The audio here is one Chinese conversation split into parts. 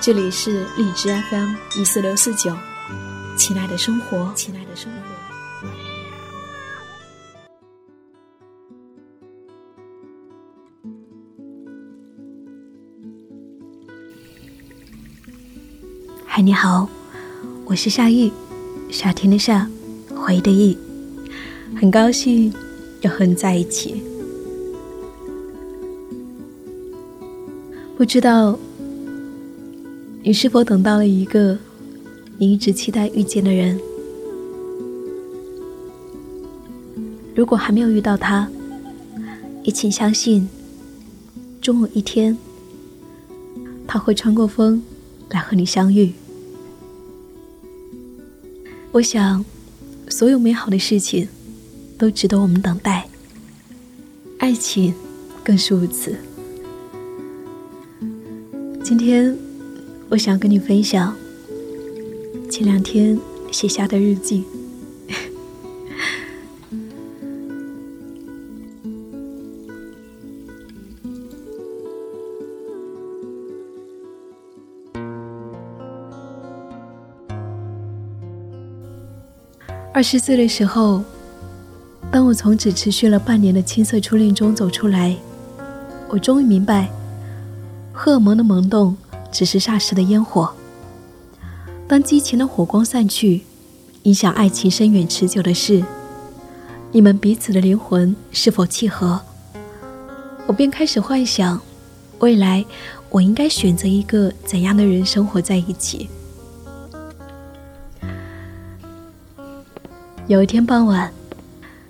这里是荔枝 FM 一四六四九，亲爱的生活，亲爱的生活。嗨，你好，我是夏玉，夏天的夏，回忆的忆，很高兴又和你在一起。不知道你是否等到了一个你一直期待遇见的人？如果还没有遇到他，也请相信，终有一天他会穿过风来和你相遇。我想，所有美好的事情都值得我们等待，爱情更是如此。今天，我想跟你分享前两天写下的日记。二十岁的时候，当我从只持续了半年的青涩初恋中走出来，我终于明白。荷尔蒙的萌动只是霎时的烟火。当激情的火光散去，影响爱情深远持久的是你们彼此的灵魂是否契合。我便开始幻想，未来我应该选择一个怎样的人生活在一起。有一天傍晚，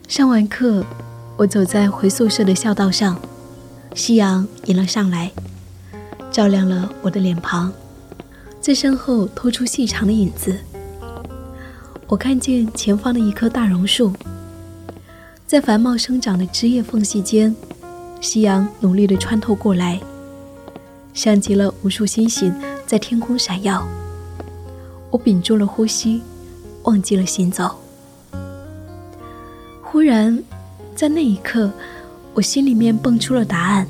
上完课，我走在回宿舍的校道上，夕阳迎了上来。照亮了我的脸庞，在身后拖出细长的影子。我看见前方的一棵大榕树，在繁茂生长的枝叶缝隙间，夕阳努力地穿透过来，像极了无数星星在天空闪耀。我屏住了呼吸，忘记了行走。忽然，在那一刻，我心里面蹦出了答案。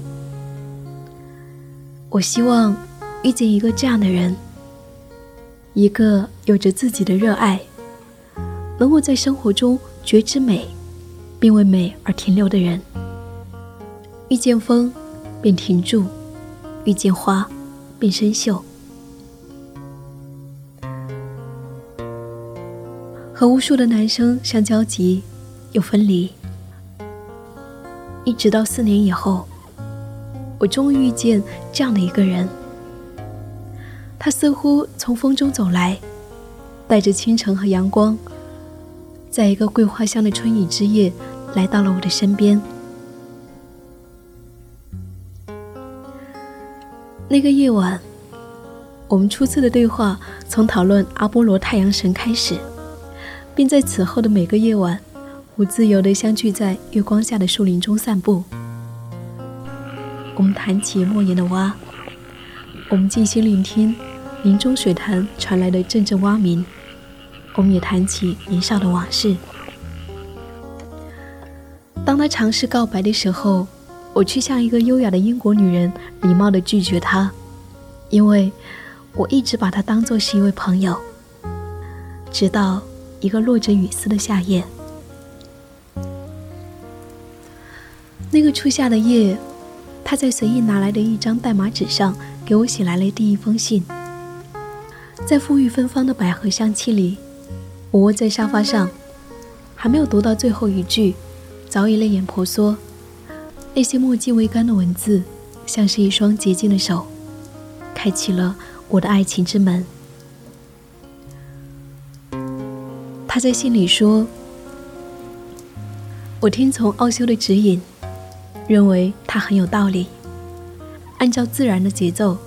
我希望遇见一个这样的人，一个有着自己的热爱，能够在生活中觉知美，并为美而停留的人。遇见风，便停住；遇见花，便生锈。和无数的男生相交集，又分离，一直到四年以后。我终于遇见这样的一个人，他似乎从风中走来，带着清晨和阳光，在一个桂花香的春雨之夜，来到了我的身边。那个夜晚，我们初次的对话从讨论阿波罗太阳神开始，并在此后的每个夜晚，我自由地相聚在月光下的树林中散步。我们谈起莫言的蛙，我们静心聆听林中水潭传来的阵阵蛙鸣，我们也谈起年少的往事。当他尝试告白的时候，我却像一个优雅的英国女人，礼貌地拒绝他，因为我一直把他当作是一位朋友。直到一个落着雨丝的夏夜，那个初夏的夜。他在随意拿来的一张代码纸上给我写来了第一封信。在馥郁芬芳的百合香气里，我窝在沙发上，还没有读到最后一句，早已泪眼婆娑。那些墨迹未干的文字，像是一双洁净的手，开启了我的爱情之门。他在信里说：“我听从奥修的指引。”认为他很有道理。按照自然的节奏，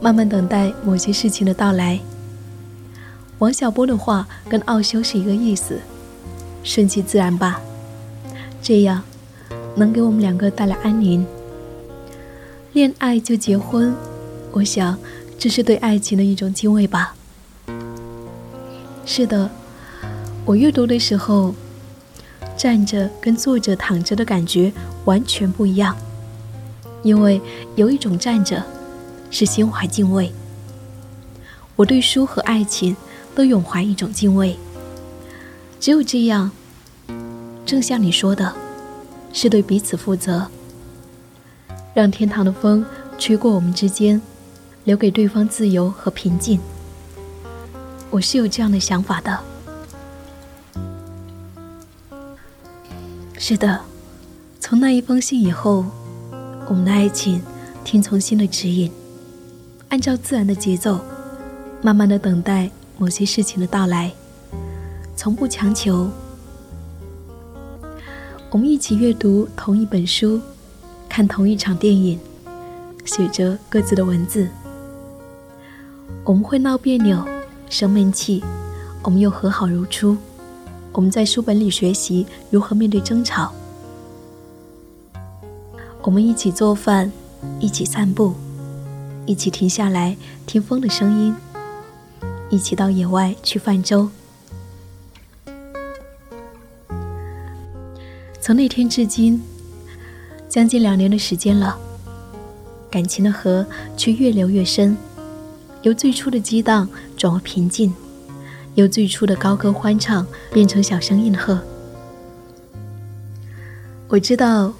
慢慢等待某些事情的到来。王小波的话跟奥修是一个意思，顺其自然吧，这样能给我们两个带来安宁。恋爱就结婚，我想这是对爱情的一种敬畏吧。是的，我阅读的时候，站着跟坐着、躺着的感觉完全不一样，因为有一种站着是心怀敬畏。我对书和爱情。都永怀一种敬畏，只有这样，正像你说的，是对彼此负责，让天堂的风吹过我们之间，留给对方自由和平静。我是有这样的想法的。是的，从那一封信以后，我们的爱情听从心的指引，按照自然的节奏，慢慢的等待。某些事情的到来，从不强求。我们一起阅读同一本书，看同一场电影，写着各自的文字。我们会闹别扭，生闷气，我们又和好如初。我们在书本里学习如何面对争吵。我们一起做饭，一起散步，一起停下来听风的声音。一起到野外去泛舟。从那天至今，将近两年的时间了，感情的河却越流越深，由最初的激荡转为平静，由最初的高歌欢唱变成小声应和。我知道，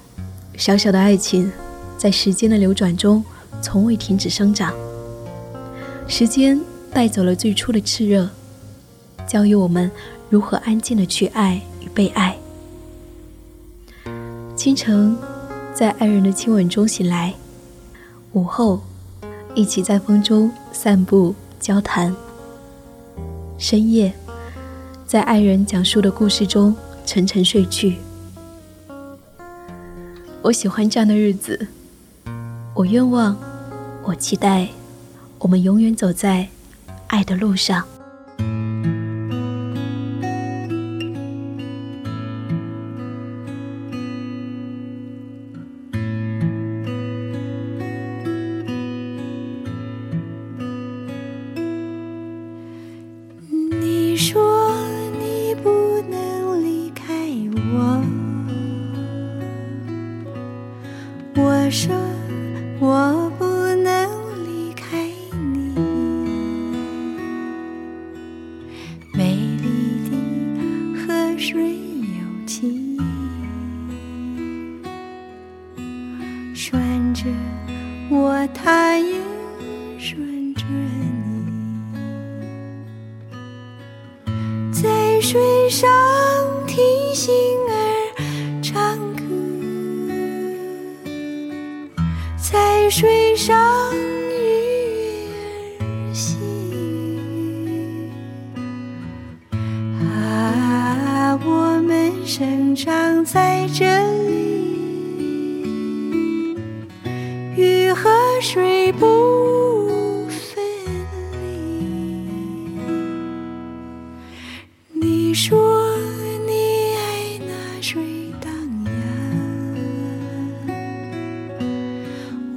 小小的爱情，在时间的流转中，从未停止生长。时间。带走了最初的炽热，教育我们如何安静的去爱与被爱。清晨，在爱人的亲吻中醒来；午后，一起在风中散步交谈；深夜，在爱人讲述的故事中沉沉睡去。我喜欢这样的日子，我愿望，我期待，我们永远走在。爱的路上。顺着我，它也顺着你，在水上听心儿唱歌，在水上与月儿嬉。啊，我们生长在这里。水不分离。你说。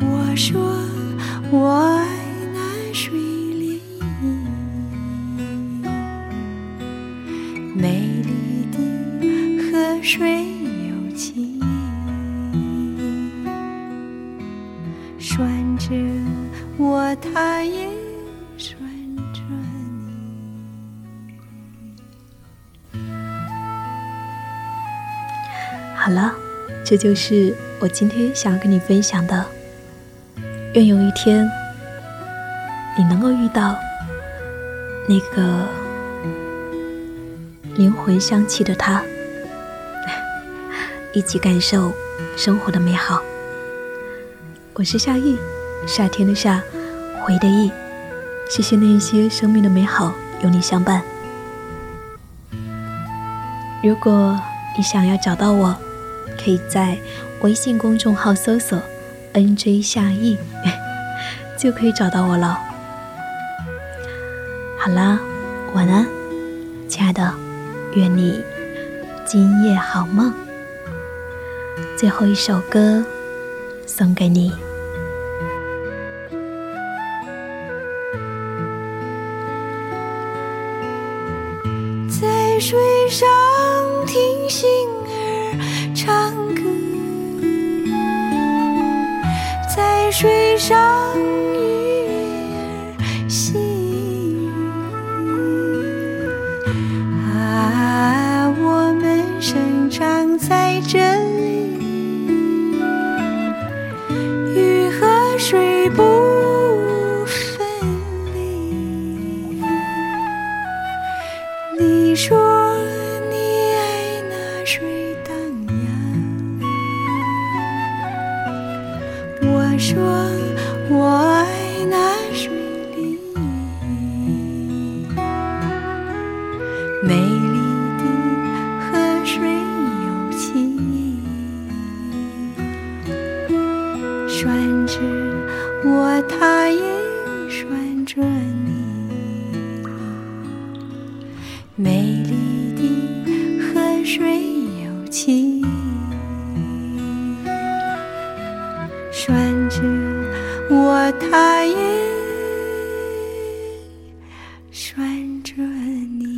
我说，我爱好了，这就是我今天想要跟你分享的。愿有一天，你能够遇到那个灵魂相契的他，一起感受生活的美好。我是夏意，夏天的夏，回的意。谢谢那些生命的美好有你相伴。如果你想要找到我，可以在微信公众号搜索 “nj 夏意”，就可以找到我了。好啦，晚安，亲爱的，愿你今夜好梦。最后一首歌送给你。在水上水上鱼儿戏。啊，我们生长在这里，鱼和水不分离。你说说我爱那水里美丽的河水有情，拴着我，它也拴着你。美丽的河水有情，他也拴着你。